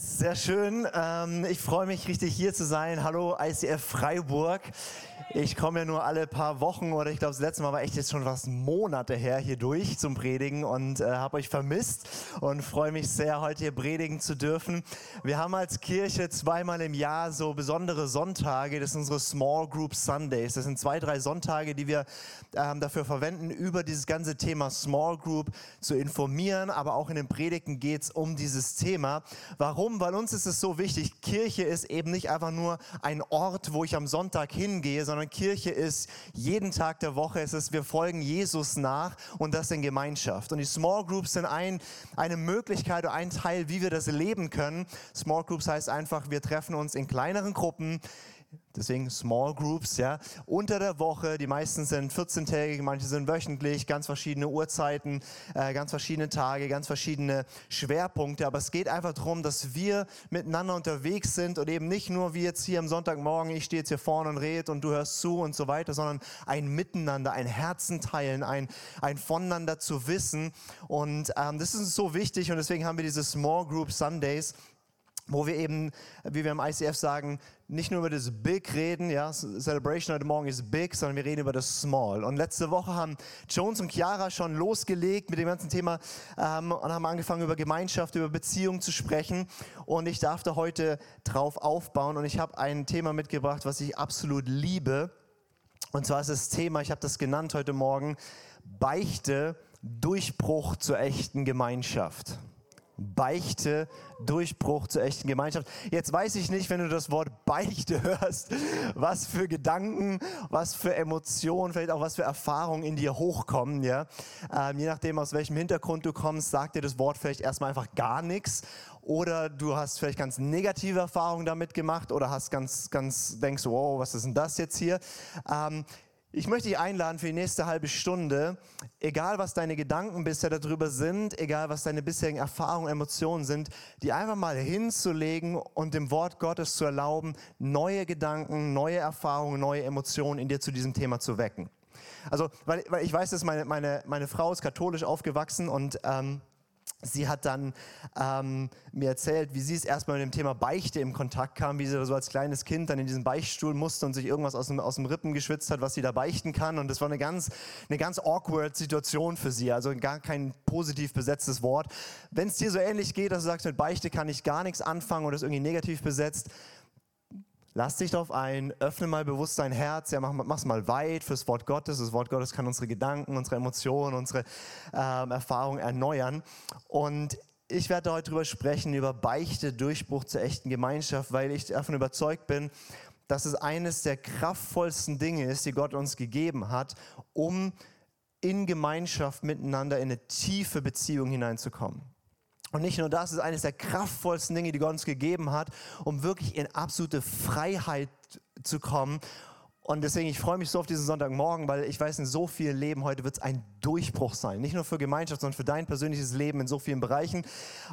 Sehr schön. Ähm, ich freue mich richtig hier zu sein. Hallo ICF Freiburg. Ich komme ja nur alle paar Wochen oder ich glaube, das letzte Mal war echt jetzt schon was Monate her hier durch zum Predigen und äh, habe euch vermisst und freue mich sehr, heute hier predigen zu dürfen. Wir haben als Kirche zweimal im Jahr so besondere Sonntage. Das sind unsere Small Group Sundays. Das sind zwei, drei Sonntage, die wir ähm, dafür verwenden, über dieses ganze Thema Small Group zu informieren. Aber auch in den Predigten geht es um dieses Thema. Warum? Weil uns ist es so wichtig. Kirche ist eben nicht einfach nur ein Ort, wo ich am Sonntag hingehe, sondern Kirche ist jeden Tag der Woche. Es ist, wir folgen Jesus nach und das in Gemeinschaft. Und die Small Groups sind ein, eine Möglichkeit oder ein Teil, wie wir das leben können. Small Groups heißt einfach, wir treffen uns in kleineren Gruppen Deswegen Small Groups, ja. Unter der Woche, die meisten sind 14-tägig, manche sind wöchentlich, ganz verschiedene Uhrzeiten, äh, ganz verschiedene Tage, ganz verschiedene Schwerpunkte. Aber es geht einfach darum, dass wir miteinander unterwegs sind und eben nicht nur wie jetzt hier am Sonntagmorgen, ich stehe jetzt hier vorne und rede und du hörst zu und so weiter, sondern ein Miteinander, ein Herzen teilen, ein, ein Voneinander zu wissen. Und ähm, das ist so wichtig und deswegen haben wir diese Small Group Sundays wo wir eben, wie wir im ICF sagen, nicht nur über das Big reden, ja, Celebration heute Morgen ist Big, sondern wir reden über das Small. Und letzte Woche haben Jones und Chiara schon losgelegt mit dem ganzen Thema ähm, und haben angefangen über Gemeinschaft, über Beziehung zu sprechen. Und ich darf da heute drauf aufbauen und ich habe ein Thema mitgebracht, was ich absolut liebe. Und zwar ist das Thema, ich habe das genannt heute Morgen, Beichte, Durchbruch zur echten Gemeinschaft. Beichte, Durchbruch zur echten Gemeinschaft. Jetzt weiß ich nicht, wenn du das Wort Beichte hörst, was für Gedanken, was für Emotionen, vielleicht auch was für Erfahrungen in dir hochkommen. Ja? Ähm, je nachdem, aus welchem Hintergrund du kommst, sagt dir das Wort vielleicht erstmal einfach gar nichts. Oder du hast vielleicht ganz negative Erfahrungen damit gemacht oder hast ganz, ganz, denkst, wow, was ist denn das jetzt hier? Ähm, ich möchte dich einladen für die nächste halbe Stunde, egal was deine Gedanken bisher darüber sind, egal was deine bisherigen Erfahrungen, Emotionen sind, die einfach mal hinzulegen und dem Wort Gottes zu erlauben, neue Gedanken, neue Erfahrungen, neue Emotionen in dir zu diesem Thema zu wecken. Also, weil, weil ich weiß, dass meine, meine, meine Frau ist katholisch aufgewachsen und ähm, Sie hat dann ähm, mir erzählt, wie sie es erstmal mit dem Thema Beichte im Kontakt kam, wie sie so als kleines Kind dann in diesen Beichtstuhl musste und sich irgendwas aus dem, aus dem Rippen geschwitzt hat, was sie da beichten kann. Und das war eine ganz, eine ganz awkward Situation für sie, also gar kein positiv besetztes Wort. Wenn es dir so ähnlich geht, dass du sagst, mit Beichte kann ich gar nichts anfangen oder ist irgendwie negativ besetzt, Lass dich darauf ein, öffne mal bewusst dein Herz, ja, mach, mach's mal weit fürs Wort Gottes. Das Wort Gottes kann unsere Gedanken, unsere Emotionen, unsere ähm, Erfahrungen erneuern. Und ich werde heute darüber sprechen, über Beichte, Durchbruch zur echten Gemeinschaft, weil ich davon überzeugt bin, dass es eines der kraftvollsten Dinge ist, die Gott uns gegeben hat, um in Gemeinschaft miteinander in eine tiefe Beziehung hineinzukommen. Und nicht nur das, es ist eines der kraftvollsten Dinge, die Gott uns gegeben hat, um wirklich in absolute Freiheit zu kommen. Und deswegen, ich freue mich so auf diesen Sonntagmorgen, weil ich weiß, in so vielen Leben heute wird es ein Durchbruch sein. Nicht nur für Gemeinschaft, sondern für dein persönliches Leben in so vielen Bereichen.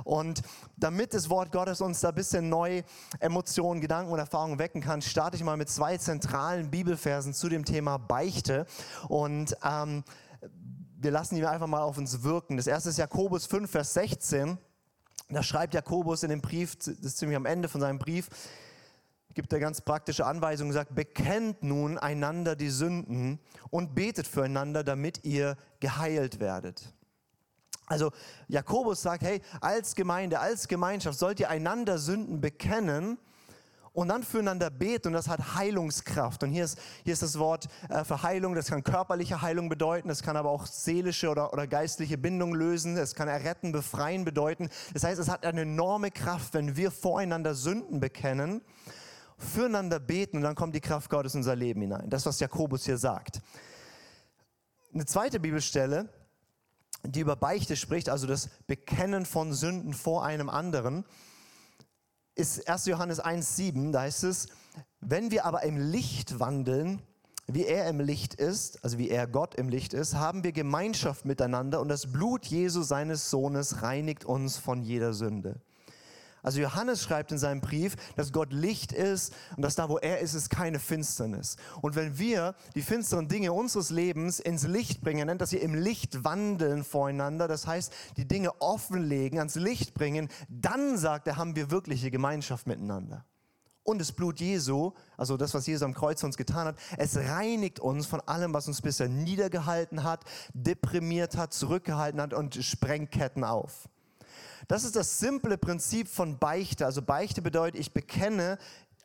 Und damit das Wort Gottes uns da ein bisschen neue Emotionen, Gedanken und Erfahrungen wecken kann, starte ich mal mit zwei zentralen Bibelversen zu dem Thema Beichte. Und ähm, wir lassen die einfach mal auf uns wirken. Das erste ist Jakobus 5, Vers 16. Da schreibt Jakobus in dem Brief, das ist ziemlich am Ende von seinem Brief, gibt er ganz praktische Anweisungen, sagt, bekennt nun einander die Sünden und betet füreinander, damit ihr geheilt werdet. Also Jakobus sagt, hey, als Gemeinde, als Gemeinschaft sollt ihr einander Sünden bekennen und dann füreinander beten und das hat Heilungskraft. Und hier ist, hier ist das Wort äh, für Heilung, das kann körperliche Heilung bedeuten, das kann aber auch seelische oder, oder geistliche Bindung lösen, es kann erretten, befreien bedeuten. Das heißt, es hat eine enorme Kraft, wenn wir voreinander Sünden bekennen, füreinander beten und dann kommt die Kraft Gottes in unser Leben hinein. Das, was Jakobus hier sagt. Eine zweite Bibelstelle, die über Beichte spricht, also das Bekennen von Sünden vor einem anderen, ist 1. Johannes 1,7, da heißt es, wenn wir aber im Licht wandeln, wie er im Licht ist, also wie er Gott im Licht ist, haben wir Gemeinschaft miteinander und das Blut Jesu seines Sohnes reinigt uns von jeder Sünde. Also Johannes schreibt in seinem Brief, dass Gott Licht ist und dass da, wo er ist, ist keine Finsternis. Und wenn wir die finsteren Dinge unseres Lebens ins Licht bringen, nennt das hier im Licht wandeln voreinander, das heißt, die Dinge offenlegen, ans Licht bringen, dann sagt er, haben wir wirkliche Gemeinschaft miteinander. Und das Blut Jesu, also das, was Jesus am Kreuz uns getan hat, es reinigt uns von allem, was uns bisher niedergehalten hat, deprimiert hat, zurückgehalten hat und sprengt Ketten auf. Das ist das simple Prinzip von Beichte. Also Beichte bedeutet, ich bekenne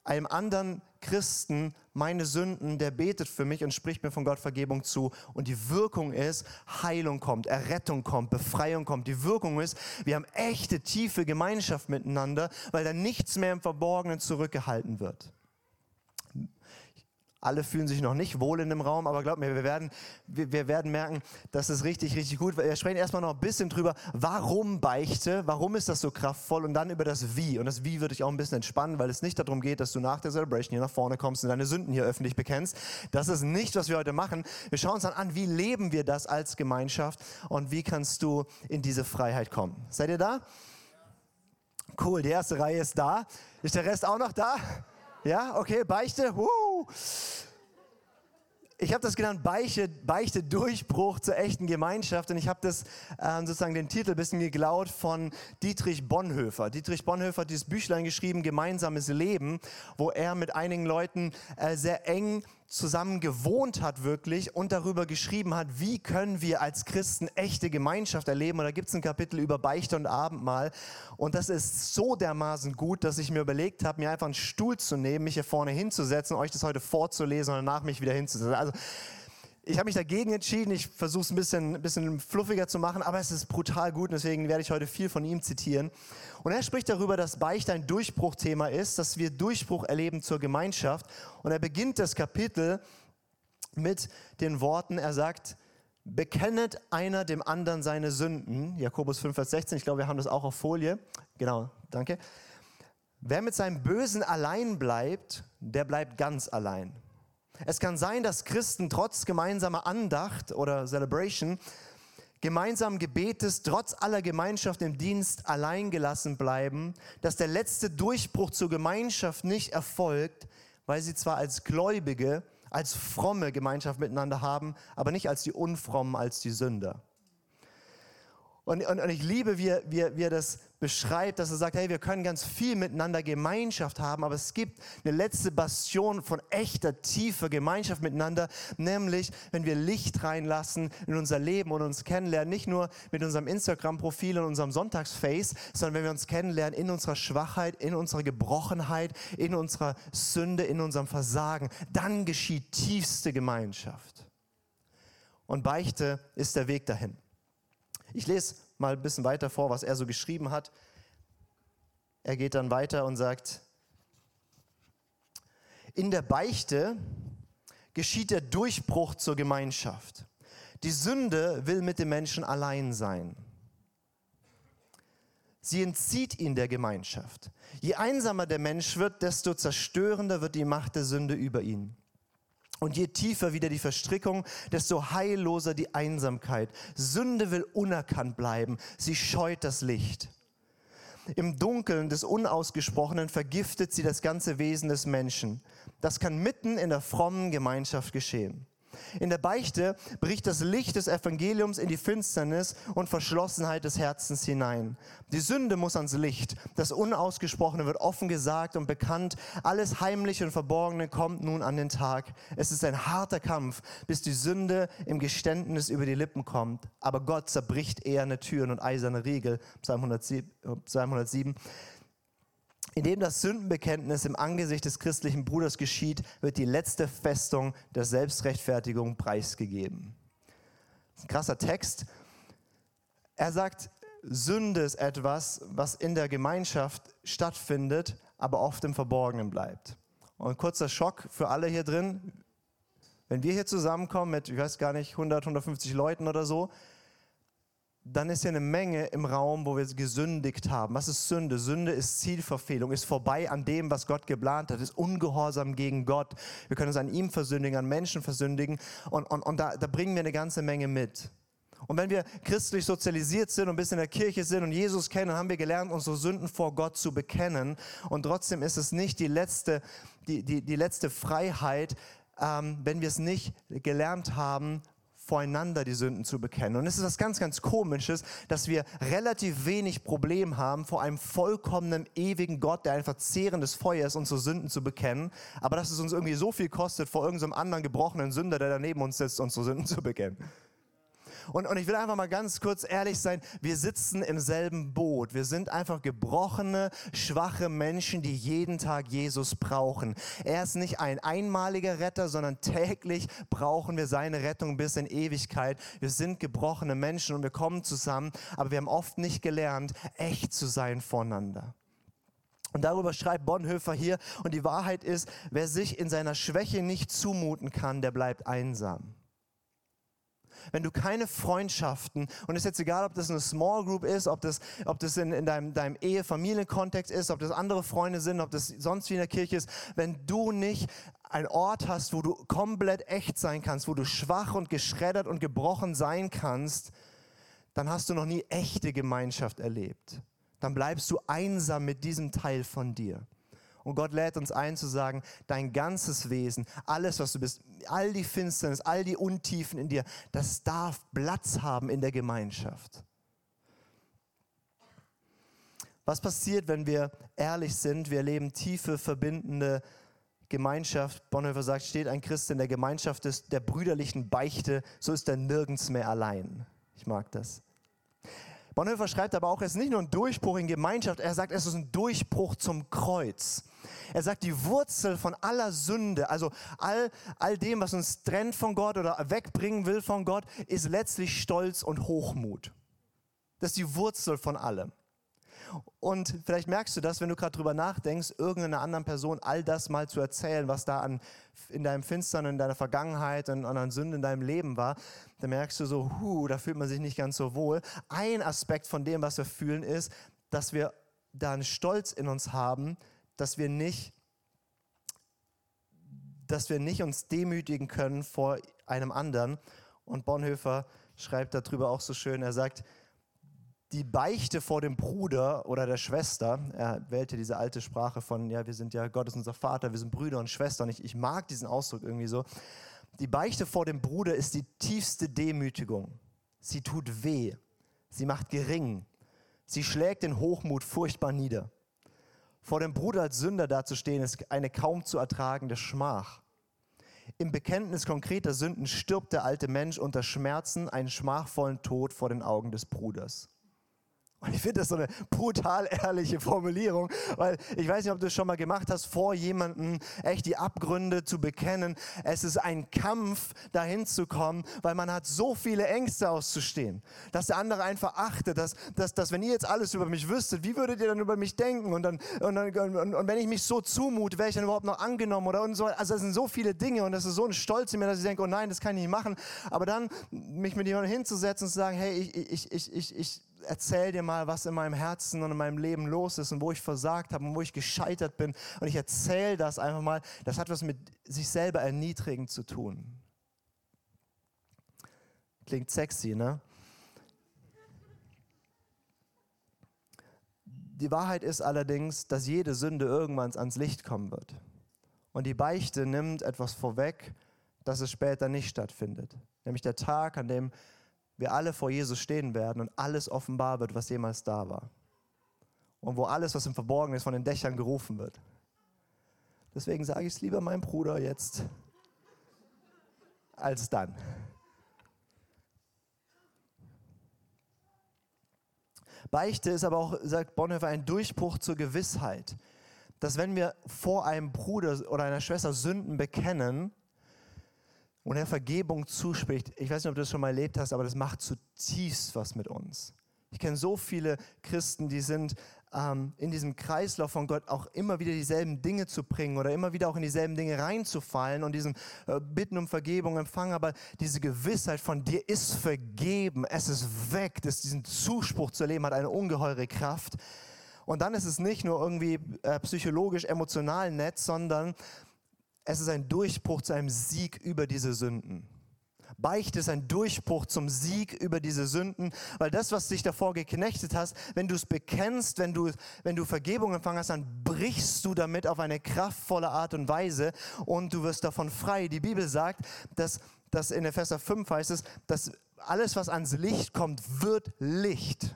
einem anderen Christen meine Sünden, der betet für mich und spricht mir von Gott Vergebung zu. Und die Wirkung ist, Heilung kommt, Errettung kommt, Befreiung kommt. Die Wirkung ist, wir haben echte, tiefe Gemeinschaft miteinander, weil da nichts mehr im Verborgenen zurückgehalten wird. Alle fühlen sich noch nicht wohl in dem Raum, aber glaub mir, wir werden, wir, wir werden merken, das ist richtig, richtig gut. Wir sprechen erstmal noch ein bisschen drüber, warum Beichte, warum ist das so kraftvoll und dann über das Wie. Und das Wie würde ich auch ein bisschen entspannen, weil es nicht darum geht, dass du nach der Celebration hier nach vorne kommst und deine Sünden hier öffentlich bekennst. Das ist nicht, was wir heute machen. Wir schauen uns dann an, wie leben wir das als Gemeinschaft und wie kannst du in diese Freiheit kommen. Seid ihr da? Cool, die erste Reihe ist da. Ist der Rest auch noch da? Ja, okay, Beichte. Woo. Ich habe das genannt Beichte, Beichte Durchbruch zur echten Gemeinschaft und ich habe das äh, sozusagen den Titel ein bisschen geklaut von Dietrich Bonhoeffer. Dietrich Bonhoeffer hat dieses Büchlein geschrieben, Gemeinsames Leben, wo er mit einigen Leuten äh, sehr eng zusammen gewohnt hat wirklich und darüber geschrieben hat, wie können wir als Christen echte Gemeinschaft erleben. Und da gibt es ein Kapitel über Beichte und Abendmahl. Und das ist so dermaßen gut, dass ich mir überlegt habe, mir einfach einen Stuhl zu nehmen, mich hier vorne hinzusetzen, euch das heute vorzulesen und danach mich wieder hinzusetzen. Also ich habe mich dagegen entschieden. Ich versuche es ein bisschen, bisschen fluffiger zu machen, aber es ist brutal gut. Und deswegen werde ich heute viel von ihm zitieren. Und er spricht darüber, dass Beichte ein Durchbruchthema ist, dass wir Durchbruch erleben zur Gemeinschaft. Und er beginnt das Kapitel mit den Worten, er sagt, bekennet einer dem anderen seine Sünden. Jakobus 5, Vers 16, ich glaube, wir haben das auch auf Folie. Genau, danke. Wer mit seinem Bösen allein bleibt, der bleibt ganz allein. Es kann sein, dass Christen trotz gemeinsamer Andacht oder Celebration, gemeinsamen Gebetes, trotz aller Gemeinschaft im Dienst allein gelassen bleiben, dass der letzte Durchbruch zur Gemeinschaft nicht erfolgt, weil sie zwar als Gläubige, als fromme Gemeinschaft miteinander haben, aber nicht als die Unfrommen, als die Sünder. Und, und, und ich liebe, wie wie, wie er das beschreibt, dass er sagt, hey, wir können ganz viel miteinander Gemeinschaft haben, aber es gibt eine letzte Bastion von echter, tiefer Gemeinschaft miteinander, nämlich wenn wir Licht reinlassen in unser Leben und uns kennenlernen, nicht nur mit unserem Instagram-Profil und unserem Sonntagsface, sondern wenn wir uns kennenlernen in unserer Schwachheit, in unserer Gebrochenheit, in unserer Sünde, in unserem Versagen, dann geschieht tiefste Gemeinschaft. Und Beichte ist der Weg dahin. Ich lese mal ein bisschen weiter vor, was er so geschrieben hat. Er geht dann weiter und sagt, in der Beichte geschieht der Durchbruch zur Gemeinschaft. Die Sünde will mit dem Menschen allein sein. Sie entzieht ihn der Gemeinschaft. Je einsamer der Mensch wird, desto zerstörender wird die Macht der Sünde über ihn. Und je tiefer wieder die Verstrickung, desto heilloser die Einsamkeit. Sünde will unerkannt bleiben. Sie scheut das Licht. Im Dunkeln des Unausgesprochenen vergiftet sie das ganze Wesen des Menschen. Das kann mitten in der frommen Gemeinschaft geschehen. In der Beichte bricht das Licht des Evangeliums in die Finsternis und Verschlossenheit des Herzens hinein. Die Sünde muss ans Licht. Das Unausgesprochene wird offen gesagt und bekannt. Alles Heimliche und Verborgene kommt nun an den Tag. Es ist ein harter Kampf, bis die Sünde im Geständnis über die Lippen kommt. Aber Gott zerbricht eherne Türen und eiserne Riegel. Psalm 107. Psalm 107. Indem das Sündenbekenntnis im Angesicht des christlichen Bruders geschieht, wird die letzte Festung der Selbstrechtfertigung preisgegeben. Ein krasser Text. Er sagt, Sünde ist etwas, was in der Gemeinschaft stattfindet, aber oft im Verborgenen bleibt. Und kurzer Schock für alle hier drin. Wenn wir hier zusammenkommen mit, ich weiß gar nicht, 100, 150 Leuten oder so, dann ist ja eine Menge im Raum, wo wir gesündigt haben. Was ist Sünde? Sünde ist Zielverfehlung, ist vorbei an dem, was Gott geplant hat, ist Ungehorsam gegen Gott. Wir können uns an ihm versündigen, an Menschen versündigen und, und, und da, da bringen wir eine ganze Menge mit. Und wenn wir christlich sozialisiert sind und bisschen in der Kirche sind und Jesus kennen, dann haben wir gelernt, unsere Sünden vor Gott zu bekennen. Und trotzdem ist es nicht die letzte, die, die, die letzte Freiheit, ähm, wenn wir es nicht gelernt haben, voreinander die Sünden zu bekennen. Und es ist was ganz, ganz Komisches, dass wir relativ wenig Problem haben, vor einem vollkommenen, ewigen Gott, der ein verzehrendes Feuer ist, unsere Sünden zu bekennen, aber dass es uns irgendwie so viel kostet, vor irgendeinem anderen gebrochenen Sünder, der daneben uns sitzt, unsere Sünden zu bekennen. Und, und ich will einfach mal ganz kurz ehrlich sein, wir sitzen im selben Boot. Wir sind einfach gebrochene, schwache Menschen, die jeden Tag Jesus brauchen. Er ist nicht ein einmaliger Retter, sondern täglich brauchen wir seine Rettung bis in Ewigkeit. Wir sind gebrochene Menschen und wir kommen zusammen, aber wir haben oft nicht gelernt, echt zu sein voneinander. Und darüber schreibt Bonhoeffer hier, und die Wahrheit ist, wer sich in seiner Schwäche nicht zumuten kann, der bleibt einsam wenn du keine Freundschaften, und es ist jetzt egal, ob das eine Small Group ist, ob das, ob das in, in deinem, deinem Ehe-Familienkontext ist, ob das andere Freunde sind, ob das sonst wie in der Kirche ist, wenn du nicht einen Ort hast, wo du komplett echt sein kannst, wo du schwach und geschreddert und gebrochen sein kannst, dann hast du noch nie echte Gemeinschaft erlebt. Dann bleibst du einsam mit diesem Teil von dir. Und Gott lädt uns ein zu sagen, dein ganzes Wesen, alles, was du bist, all die Finsternis, all die Untiefen in dir, das darf Platz haben in der Gemeinschaft. Was passiert, wenn wir ehrlich sind? Wir erleben tiefe, verbindende Gemeinschaft. Bonhoeffer sagt, steht ein Christ in der Gemeinschaft des, der brüderlichen Beichte, so ist er nirgends mehr allein. Ich mag das. Bonhoeffer schreibt aber auch, es ist nicht nur ein Durchbruch in Gemeinschaft, er sagt, es ist ein Durchbruch zum Kreuz. Er sagt, die Wurzel von aller Sünde, also all, all dem, was uns trennt von Gott oder wegbringen will von Gott, ist letztlich Stolz und Hochmut. Das ist die Wurzel von allem. Und vielleicht merkst du das, wenn du gerade drüber nachdenkst, irgendeiner anderen Person all das mal zu erzählen, was da an, in deinem Finstern, in deiner Vergangenheit und an Sünden in deinem Leben war, dann merkst du so, hu, da fühlt man sich nicht ganz so wohl. Ein Aspekt von dem, was wir fühlen, ist, dass wir da einen Stolz in uns haben, dass wir nicht dass wir nicht uns demütigen können vor einem anderen. Und Bonhoeffer schreibt darüber auch so schön, er sagt, die Beichte vor dem Bruder oder der Schwester, er wählte diese alte Sprache von, ja, wir sind ja, Gott ist unser Vater, wir sind Brüder und Schwestern. Ich, ich mag diesen Ausdruck irgendwie so. Die Beichte vor dem Bruder ist die tiefste Demütigung. Sie tut weh. Sie macht gering. Sie schlägt den Hochmut furchtbar nieder. Vor dem Bruder als Sünder dazustehen, ist eine kaum zu ertragende Schmach. Im Bekenntnis konkreter Sünden stirbt der alte Mensch unter Schmerzen einen schmachvollen Tod vor den Augen des Bruders. Und ich finde das so eine brutal ehrliche Formulierung, weil ich weiß nicht, ob du es schon mal gemacht hast, vor jemandem echt die Abgründe zu bekennen. Es ist ein Kampf, dahin zu kommen, weil man hat so viele Ängste auszustehen, dass der andere einfach achtet, dass, dass, dass wenn ihr jetzt alles über mich wüsstet, wie würdet ihr dann über mich denken? Und, dann, und, dann, und, und wenn ich mich so zumute, wäre ich dann überhaupt noch angenommen oder und so. Also es sind so viele Dinge und das ist so ein Stolz in mir, dass ich denke, oh nein, das kann ich nicht machen. Aber dann mich mit jemandem hinzusetzen und zu sagen, hey, ich, ich, ich, ich, ich erzähle dir mal, was in meinem Herzen und in meinem Leben los ist und wo ich versagt habe und wo ich gescheitert bin. Und ich erzähle das einfach mal. Das hat was mit sich selber erniedrigen zu tun. Klingt sexy, ne? Die Wahrheit ist allerdings, dass jede Sünde irgendwann ans Licht kommen wird. Und die Beichte nimmt etwas vorweg, dass es später nicht stattfindet. Nämlich der Tag, an dem wir alle vor Jesus stehen werden und alles offenbar wird, was jemals da war. Und wo alles, was im Verborgenen ist, von den Dächern gerufen wird. Deswegen sage ich es lieber meinem Bruder jetzt als dann. Beichte ist aber auch, sagt Bonhoeffer, ein Durchbruch zur Gewissheit, dass wenn wir vor einem Bruder oder einer Schwester Sünden bekennen, und er Vergebung zuspricht, ich weiß nicht, ob du das schon mal erlebt hast, aber das macht zutiefst was mit uns. Ich kenne so viele Christen, die sind ähm, in diesem Kreislauf von Gott auch immer wieder dieselben Dinge zu bringen oder immer wieder auch in dieselben Dinge reinzufallen und diesen äh, Bitten um Vergebung empfangen, aber diese Gewissheit von dir ist vergeben, es ist weg, dass diesen Zuspruch zu erleben hat eine ungeheure Kraft. Und dann ist es nicht nur irgendwie äh, psychologisch, emotional nett, sondern es ist ein Durchbruch zu einem Sieg über diese Sünden. Beichte ist ein Durchbruch zum Sieg über diese Sünden, weil das, was dich davor geknechtet hast, wenn du es bekennst, wenn du, wenn du Vergebung empfangen hast, dann brichst du damit auf eine kraftvolle Art und Weise und du wirst davon frei. Die Bibel sagt, dass, dass in Epheser 5 heißt es, dass alles, was ans Licht kommt, wird Licht.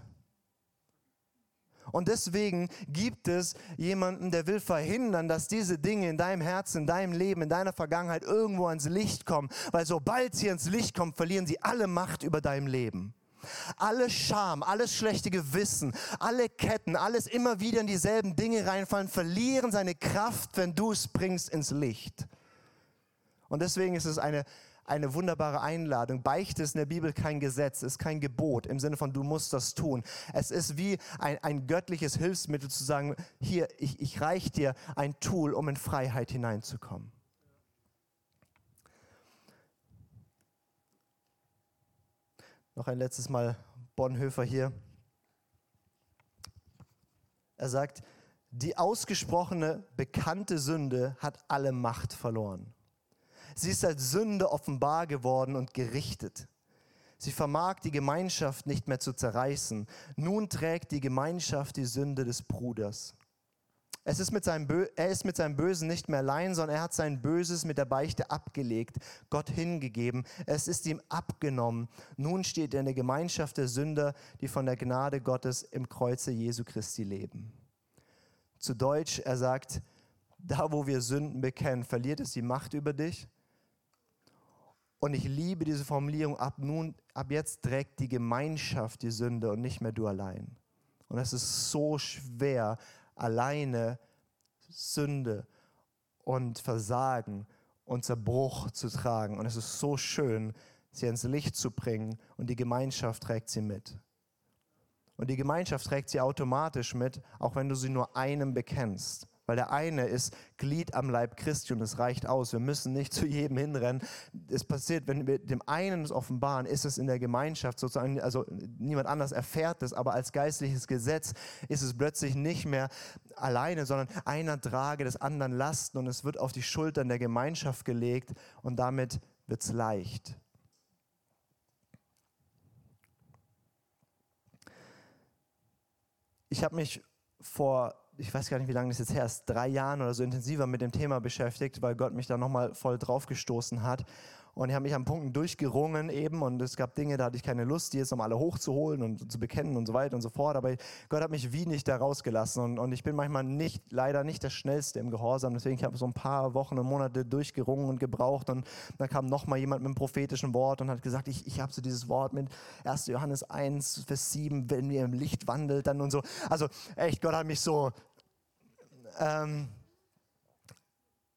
Und deswegen gibt es jemanden, der will verhindern, dass diese Dinge in deinem Herzen, in deinem Leben, in deiner Vergangenheit irgendwo ans Licht kommen. Weil sobald sie ans Licht kommen, verlieren sie alle Macht über deinem Leben. Alle Scham, alles schlechte Gewissen, alle Ketten, alles immer wieder in dieselben Dinge reinfallen, verlieren seine Kraft, wenn du es bringst ins Licht. Und deswegen ist es eine eine wunderbare Einladung. Beichte ist in der Bibel kein Gesetz, ist kein Gebot im Sinne von, du musst das tun. Es ist wie ein, ein göttliches Hilfsmittel zu sagen, hier, ich, ich reich dir ein Tool, um in Freiheit hineinzukommen. Noch ein letztes Mal Bonhoeffer hier. Er sagt, die ausgesprochene, bekannte Sünde hat alle Macht verloren. Sie ist als Sünde offenbar geworden und gerichtet. Sie vermag die Gemeinschaft nicht mehr zu zerreißen. Nun trägt die Gemeinschaft die Sünde des Bruders. Es ist mit seinem er ist mit seinem Bösen nicht mehr allein, sondern er hat sein Böses mit der Beichte abgelegt, Gott hingegeben. Es ist ihm abgenommen. Nun steht er in der Gemeinschaft der Sünder, die von der Gnade Gottes im Kreuze Jesu Christi leben. Zu Deutsch, er sagt, da wo wir Sünden bekennen, verliert es die Macht über dich und ich liebe diese Formulierung, ab nun, ab jetzt trägt die Gemeinschaft die Sünde und nicht mehr du allein. Und es ist so schwer, alleine Sünde und Versagen und Zerbruch zu tragen. Und es ist so schön, sie ins Licht zu bringen und die Gemeinschaft trägt sie mit. Und die Gemeinschaft trägt sie automatisch mit, auch wenn du sie nur einem bekennst. Weil der eine ist Glied am Leib Christi und es reicht aus. Wir müssen nicht zu jedem hinrennen. Es passiert, wenn wir dem einen es offenbaren, ist es in der Gemeinschaft sozusagen, also niemand anders erfährt es, aber als geistliches Gesetz ist es plötzlich nicht mehr alleine, sondern einer trage des anderen Lasten und es wird auf die Schultern der Gemeinschaft gelegt und damit wird es leicht. Ich habe mich vor ich weiß gar nicht, wie lange das jetzt her ist, drei Jahren oder so intensiver mit dem Thema beschäftigt, weil Gott mich da nochmal voll draufgestoßen hat. Und ich habe mich an Punkten durchgerungen eben und es gab Dinge, da hatte ich keine Lust, die jetzt nochmal alle hochzuholen und zu bekennen und so weiter und so fort. Aber Gott hat mich wie nicht da rausgelassen und, und ich bin manchmal nicht, leider nicht der Schnellste im Gehorsam. Deswegen habe ich so ein paar Wochen und Monate durchgerungen und gebraucht und dann kam nochmal jemand mit einem prophetischen Wort und hat gesagt, ich, ich habe so dieses Wort mit 1. Johannes 1, Vers 7, wenn ihr im Licht wandelt dann und so. Also echt, Gott hat mich so ähm,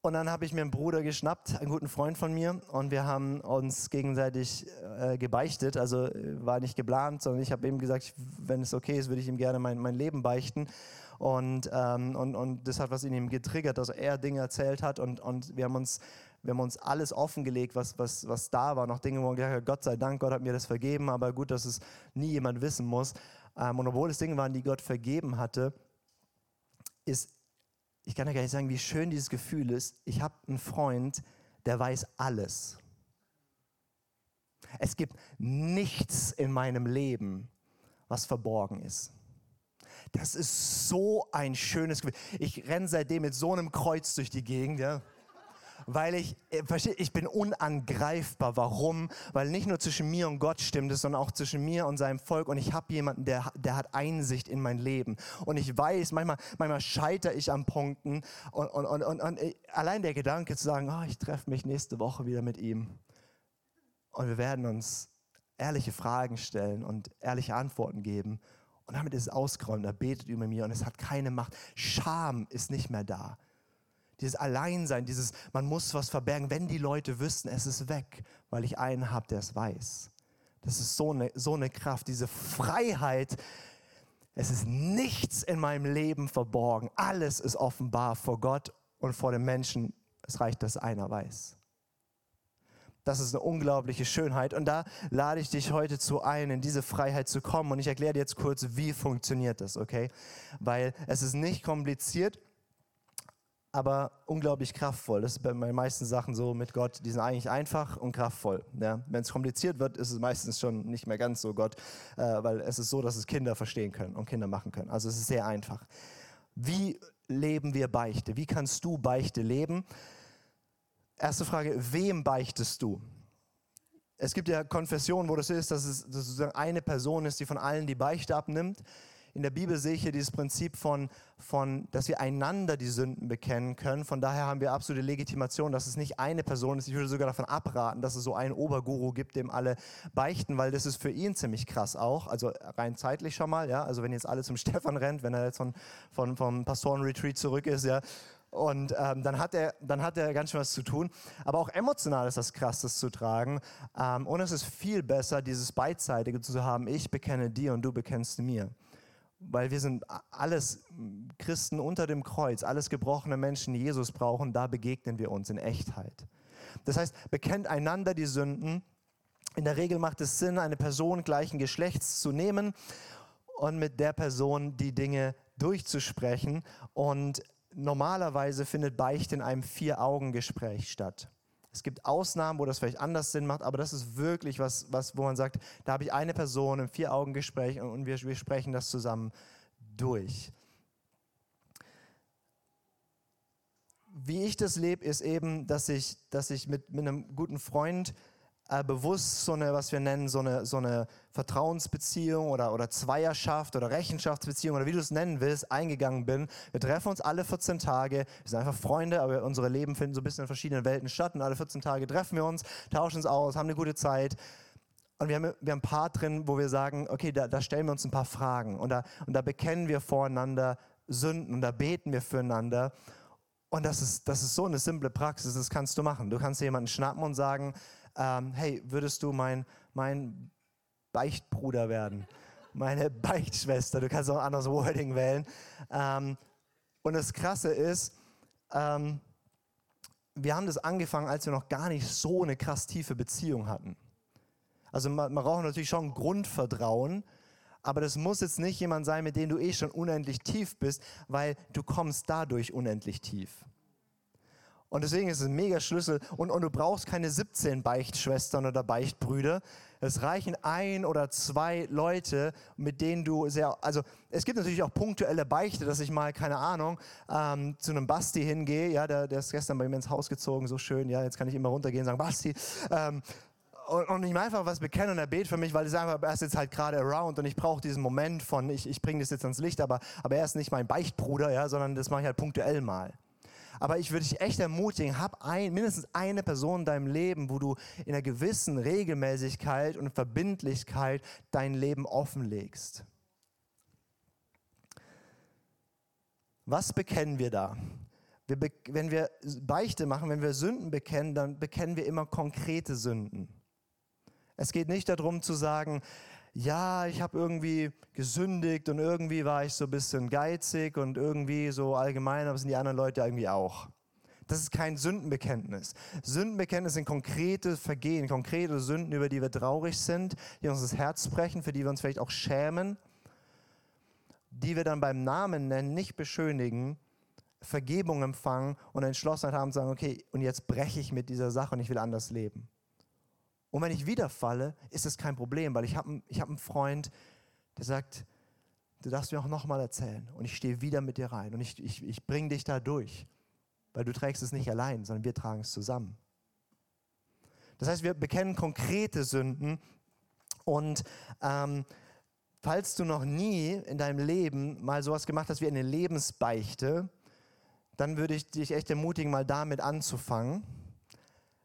und dann habe ich mir einen Bruder geschnappt, einen guten Freund von mir, und wir haben uns gegenseitig äh, gebeichtet. Also äh, war nicht geplant, sondern ich habe ihm gesagt, wenn es okay ist, würde ich ihm gerne mein, mein Leben beichten. Und, ähm, und, und das hat was in ihm getriggert, dass er Dinge erzählt hat. Und, und wir haben uns wir haben uns alles offengelegt, was, was, was da war. Noch Dinge, wo man gesagt hat, Gott sei Dank, Gott hat mir das vergeben, aber gut, dass es nie jemand wissen muss. Ähm, und obwohl es Dinge waren, die Gott vergeben hatte, ist ich kann ja gar nicht sagen, wie schön dieses Gefühl ist. Ich habe einen Freund, der weiß alles. Es gibt nichts in meinem Leben, was verborgen ist. Das ist so ein schönes Gefühl. Ich renne seitdem mit so einem Kreuz durch die Gegend. Ja weil ich, äh, ich bin unangreifbar. Warum? Weil nicht nur zwischen mir und Gott stimmt es, sondern auch zwischen mir und seinem Volk. Und ich habe jemanden, der, der hat Einsicht in mein Leben. Und ich weiß, manchmal, manchmal scheitere ich an Punkten. Und, und, und, und, und allein der Gedanke zu sagen, oh, ich treffe mich nächste Woche wieder mit ihm. Und wir werden uns ehrliche Fragen stellen und ehrliche Antworten geben. Und damit ist es ausgeräumt. Er betet über mir und es hat keine Macht. Scham ist nicht mehr da dieses Alleinsein, dieses, man muss was verbergen. Wenn die Leute wüssten, es ist weg, weil ich einen habe, der es weiß. Das ist so eine, so eine Kraft, diese Freiheit. Es ist nichts in meinem Leben verborgen. Alles ist offenbar vor Gott und vor den Menschen. Es reicht, dass einer weiß. Das ist eine unglaubliche Schönheit. Und da lade ich dich heute zu ein, in diese Freiheit zu kommen. Und ich erkläre dir jetzt kurz, wie funktioniert das, okay? Weil es ist nicht kompliziert aber unglaublich kraftvoll. Das ist bei den meisten Sachen so mit Gott, die sind eigentlich einfach und kraftvoll. Ja? Wenn es kompliziert wird, ist es meistens schon nicht mehr ganz so Gott, äh, weil es ist so, dass es Kinder verstehen können und Kinder machen können. Also es ist sehr einfach. Wie leben wir Beichte? Wie kannst du Beichte leben? Erste Frage, wem beichtest du? Es gibt ja Konfessionen, wo das ist, dass es, dass es eine Person ist, die von allen die Beichte abnimmt in der Bibel sehe ich hier dieses Prinzip von, von, dass wir einander die Sünden bekennen können. Von daher haben wir absolute Legitimation, dass es nicht eine Person ist. Ich würde sogar davon abraten, dass es so einen Oberguru gibt, dem alle beichten, weil das ist für ihn ziemlich krass auch. Also rein zeitlich schon mal, ja. Also wenn jetzt alle zum Stefan rennt, wenn er jetzt von, von, vom Pastorenretreat zurück ist, ja. Und ähm, dann, hat er, dann hat er ganz schön was zu tun. Aber auch emotional ist das krass, das zu tragen. Ähm, und es ist viel besser, dieses Beidseitige zu haben. Ich bekenne dir und du bekennst mir weil wir sind alles Christen unter dem Kreuz, alles gebrochene Menschen, die Jesus brauchen, da begegnen wir uns in Echtheit. Das heißt, bekennt einander die Sünden. In der Regel macht es Sinn, eine Person gleichen Geschlechts zu nehmen und mit der Person die Dinge durchzusprechen. Und normalerweise findet Beicht in einem Vier-Augen-Gespräch statt. Es gibt Ausnahmen, wo das vielleicht anders Sinn macht, aber das ist wirklich was, was wo man sagt, da habe ich eine Person im Vier-Augen-Gespräch und wir, wir sprechen das zusammen durch. Wie ich das lebe, ist eben, dass ich, dass ich mit, mit einem guten Freund äh, bewusst so eine, was wir nennen, so eine, so eine Vertrauensbeziehung oder, oder Zweierschaft oder Rechenschaftsbeziehung oder wie du es nennen willst, eingegangen bin. Wir treffen uns alle 14 Tage, wir sind einfach Freunde, aber unsere Leben finden so ein bisschen in verschiedenen Welten statt und alle 14 Tage treffen wir uns, tauschen uns aus, haben eine gute Zeit. Und wir haben, wir haben ein paar drin, wo wir sagen, okay, da, da stellen wir uns ein paar Fragen und da, und da bekennen wir voreinander Sünden und da beten wir füreinander. Und das ist, das ist so eine simple Praxis, das kannst du machen. Du kannst jemanden schnappen und sagen, ähm, hey, würdest du mein, mein Beichtbruder werden? Meine Beichtschwester, du kannst auch ein anderes Wording wählen. Ähm, und das Krasse ist, ähm, wir haben das angefangen, als wir noch gar nicht so eine krass tiefe Beziehung hatten. Also man, man braucht natürlich schon Grundvertrauen, aber das muss jetzt nicht jemand sein, mit dem du eh schon unendlich tief bist, weil du kommst dadurch unendlich tief. Und deswegen ist es ein mega Schlüssel. Und, und du brauchst keine 17 Beichtschwestern oder Beichtbrüder. Es reichen ein oder zwei Leute, mit denen du sehr, also es gibt natürlich auch punktuelle Beichte, dass ich mal, keine Ahnung, ähm, zu einem Basti hingehe. Ja, der, der ist gestern bei mir ins Haus gezogen, so schön. Ja, jetzt kann ich immer runtergehen und sagen, Basti, ähm, und, und ich einfach was bekennen und er betet für mich, weil ich einfach, er ist jetzt halt gerade around und ich brauche diesen Moment von, ich, ich bringe das jetzt ans Licht, aber, aber er ist nicht mein Beichtbruder, ja, sondern das mache ich halt punktuell mal. Aber ich würde dich echt ermutigen, hab ein, mindestens eine Person in deinem Leben, wo du in einer gewissen Regelmäßigkeit und Verbindlichkeit dein Leben offenlegst. Was bekennen wir da? Wir be wenn wir Beichte machen, wenn wir Sünden bekennen, dann bekennen wir immer konkrete Sünden. Es geht nicht darum zu sagen, ja, ich habe irgendwie gesündigt und irgendwie war ich so ein bisschen geizig und irgendwie so allgemein, aber sind die anderen Leute irgendwie auch. Das ist kein Sündenbekenntnis. Sündenbekenntnis sind konkrete Vergehen, konkrete Sünden, über die wir traurig sind, die uns das Herz brechen, für die wir uns vielleicht auch schämen, die wir dann beim Namen nennen, nicht beschönigen, Vergebung empfangen und Entschlossenheit haben zu sagen, okay, und jetzt breche ich mit dieser Sache und ich will anders leben. Und wenn ich wieder falle, ist das kein Problem, weil ich habe ich hab einen Freund, der sagt, du darfst mir auch nochmal erzählen. Und ich stehe wieder mit dir rein. Und ich, ich, ich bringe dich da durch, weil du trägst es nicht allein, sondern wir tragen es zusammen. Das heißt, wir bekennen konkrete Sünden. Und ähm, falls du noch nie in deinem Leben mal sowas gemacht hast wie eine Lebensbeichte, dann würde ich dich echt ermutigen, mal damit anzufangen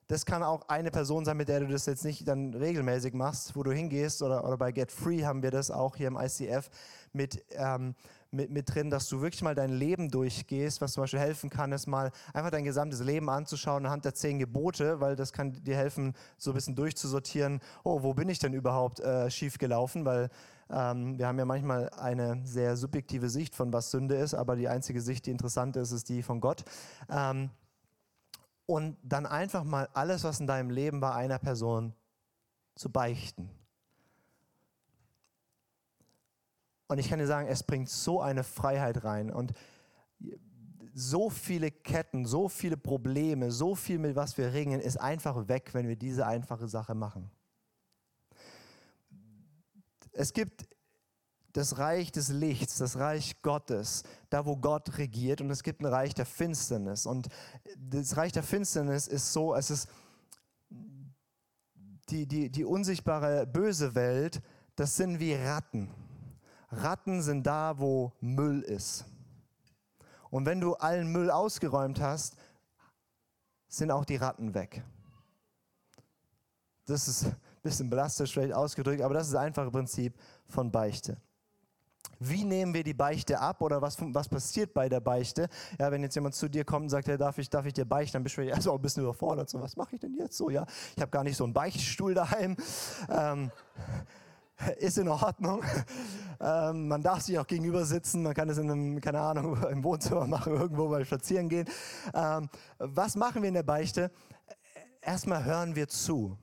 das kann auch eine Person sein, mit der du das jetzt nicht dann regelmäßig machst, wo du hingehst oder, oder bei Get Free haben wir das auch hier im ICF mit, ähm, mit, mit drin, dass du wirklich mal dein Leben durchgehst, was zum Beispiel helfen kann, ist mal einfach dein gesamtes Leben anzuschauen anhand der zehn Gebote, weil das kann dir helfen, so ein bisschen durchzusortieren, oh, wo bin ich denn überhaupt äh, schief gelaufen, weil ähm, wir haben ja manchmal eine sehr subjektive Sicht von was Sünde ist, aber die einzige Sicht, die interessant ist, ist die von Gott. Ähm, und dann einfach mal alles, was in deinem Leben war, einer Person zu beichten. Und ich kann dir sagen, es bringt so eine Freiheit rein. Und so viele Ketten, so viele Probleme, so viel, mit was wir ringen, ist einfach weg, wenn wir diese einfache Sache machen. Es gibt das Reich des Lichts, das Reich Gottes, da wo Gott regiert und es gibt ein Reich der Finsternis. Und das Reich der Finsternis ist so, es ist die, die, die unsichtbare böse Welt, das sind wie Ratten. Ratten sind da, wo Müll ist. Und wenn du allen Müll ausgeräumt hast, sind auch die Ratten weg. Das ist ein bisschen belastisch vielleicht ausgedrückt, aber das ist das einfache Prinzip von Beichte. Wie nehmen wir die Beichte ab oder was, was passiert bei der Beichte? Ja, wenn jetzt jemand zu dir kommt und sagt, ja, darf, ich, darf ich dir beichten, dann bist du erstmal ein bisschen überfordert. So, was mache ich denn jetzt so? Ja, ich habe gar nicht so einen Beichtstuhl daheim. Ähm, ist in Ordnung. Ähm, man darf sich auch gegenüber sitzen, man kann es in einem, keine Ahnung, im Wohnzimmer machen, irgendwo mal spazieren gehen. Ähm, was machen wir in der Beichte? Erstmal hören wir zu.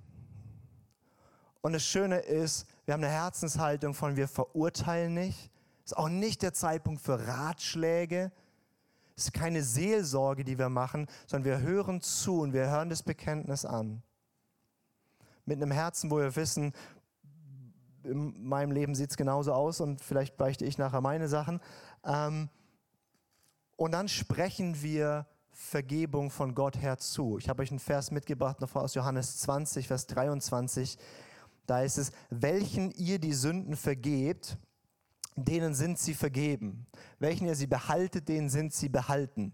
Und das Schöne ist, wir haben eine Herzenshaltung von wir verurteilen nicht, ist auch nicht der Zeitpunkt für Ratschläge. Es ist keine Seelsorge, die wir machen, sondern wir hören zu und wir hören das Bekenntnis an. Mit einem Herzen, wo wir wissen, in meinem Leben sieht es genauso aus und vielleicht beichte ich nachher meine Sachen. Ähm, und dann sprechen wir Vergebung von Gott her zu. Ich habe euch einen Vers mitgebracht, noch aus Johannes 20, Vers 23. Da ist es, welchen ihr die Sünden vergebt, denen sind sie vergeben. Welchen ihr sie behaltet, denen sind sie behalten.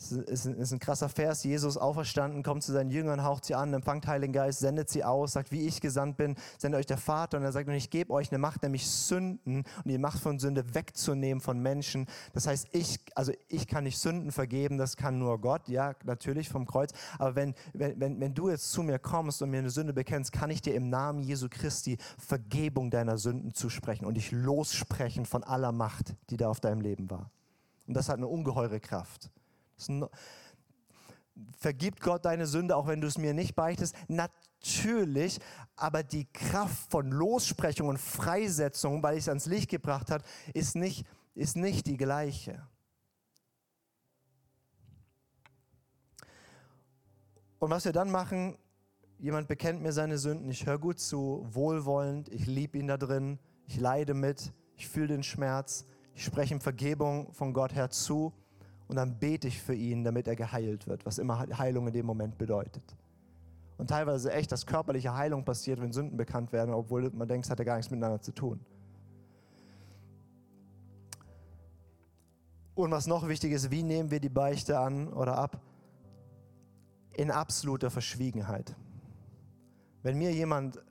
Das ist ein, krasser Vers. Jesus auferstanden, kommt zu seinen Jüngern, haucht sie an, empfangt Heiligen Geist, sendet sie aus, sagt, wie ich gesandt bin, sendet euch der Vater. Und er sagt, und ich gebe euch eine Macht, nämlich Sünden und die Macht von Sünde wegzunehmen von Menschen. Das heißt, ich, also ich kann nicht Sünden vergeben, das kann nur Gott, ja, natürlich vom Kreuz. Aber wenn, wenn, wenn du jetzt zu mir kommst und mir eine Sünde bekennst, kann ich dir im Namen Jesu Christi Vergebung deiner Sünden zusprechen und dich lossprechen von aller Macht, die da auf deinem Leben war. Und das hat eine ungeheure Kraft. Vergibt Gott deine Sünde, auch wenn du es mir nicht beichtest? Natürlich, aber die Kraft von Lossprechung und Freisetzung, weil ich es ans Licht gebracht habe, ist nicht, ist nicht die gleiche. Und was wir dann machen, jemand bekennt mir seine Sünden, ich höre gut zu, wohlwollend, ich liebe ihn da drin, ich leide mit, ich fühle den Schmerz, ich spreche ihm Vergebung von Gott her zu und dann bete ich für ihn, damit er geheilt wird, was immer Heilung in dem Moment bedeutet. Und teilweise echt, dass körperliche Heilung passiert, wenn Sünden bekannt werden, obwohl man denkt, es hat ja gar nichts miteinander zu tun. Und was noch wichtig ist, wie nehmen wir die Beichte an oder ab? In absoluter Verschwiegenheit. Wenn mir jemand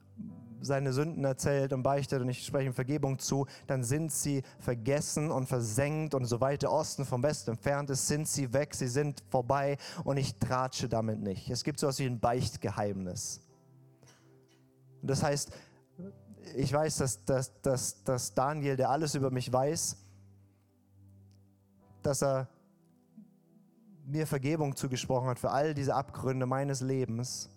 seine Sünden erzählt und beichtet und ich spreche ihm Vergebung zu, dann sind sie vergessen und versenkt und so weit der Osten vom Westen entfernt ist, sind sie weg, sie sind vorbei und ich tratsche damit nicht. Es gibt so etwas wie ein Beichtgeheimnis. Und das heißt, ich weiß, dass, dass, dass, dass Daniel, der alles über mich weiß, dass er mir Vergebung zugesprochen hat für all diese Abgründe meines Lebens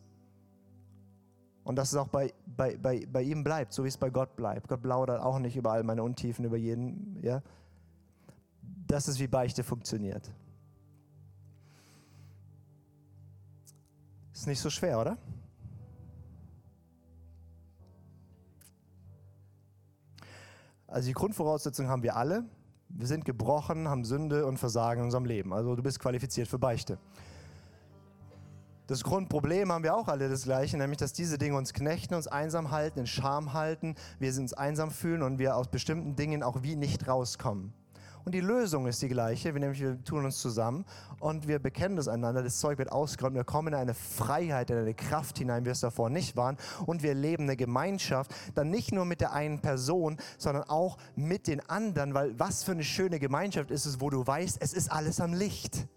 und dass es auch bei, bei, bei, bei ihm bleibt, so wie es bei Gott bleibt. Gott plaudert auch nicht über all meine Untiefen, über jeden. Ja? Das ist, wie Beichte funktioniert. Ist nicht so schwer, oder? Also die Grundvoraussetzungen haben wir alle. Wir sind gebrochen, haben Sünde und Versagen in unserem Leben. Also du bist qualifiziert für Beichte. Das Grundproblem haben wir auch alle das gleiche, nämlich dass diese Dinge uns knechten, uns einsam halten, in Scham halten, wir uns einsam fühlen und wir aus bestimmten Dingen auch wie nicht rauskommen. Und die Lösung ist die gleiche, wir nämlich wir tun uns zusammen und wir bekennen das einander, das Zeug wird ausgeräumt, wir kommen in eine Freiheit, in eine Kraft hinein, wie es davor nicht waren und wir leben eine Gemeinschaft, dann nicht nur mit der einen Person, sondern auch mit den anderen, weil was für eine schöne Gemeinschaft ist es, wo du weißt, es ist alles am Licht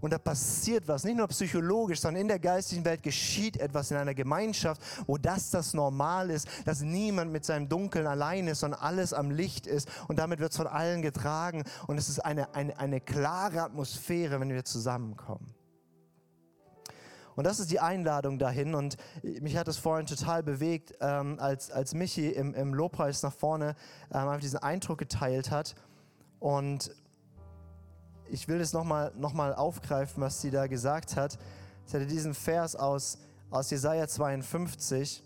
und da passiert was, nicht nur psychologisch, sondern in der geistigen Welt geschieht etwas in einer Gemeinschaft, wo das das Normal ist, dass niemand mit seinem Dunkeln allein ist, sondern alles am Licht ist und damit wird es von allen getragen und es ist eine, eine, eine klare Atmosphäre, wenn wir zusammenkommen. Und das ist die Einladung dahin. Und mich hat es vorhin total bewegt, ähm, als, als Michi im, im Lobpreis nach vorne ähm, diesen Eindruck geteilt hat. Und ich will es nochmal noch mal aufgreifen, was sie da gesagt hat. Sie hatte diesen Vers aus, aus Jesaja 52.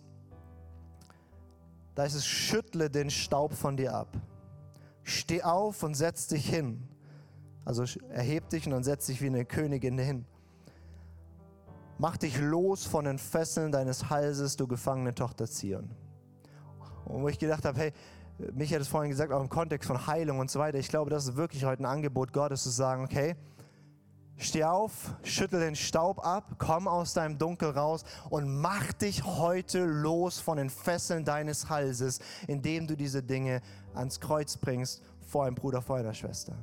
Da ist es, schüttle den Staub von dir ab. Steh auf und setz dich hin. Also erheb dich und dann setz dich wie eine Königin hin. Mach dich los von den Fesseln deines Halses, du gefangene Tochter Zion. Und wo ich gedacht habe, hey, Michael hat es vorhin gesagt, auch im Kontext von Heilung und so weiter. Ich glaube, das ist wirklich heute ein Angebot Gottes zu sagen, okay, steh auf, schüttel den Staub ab, komm aus deinem Dunkel raus und mach dich heute los von den Fesseln deines Halses, indem du diese Dinge ans Kreuz bringst vor einem Bruder, vor einer Schwester.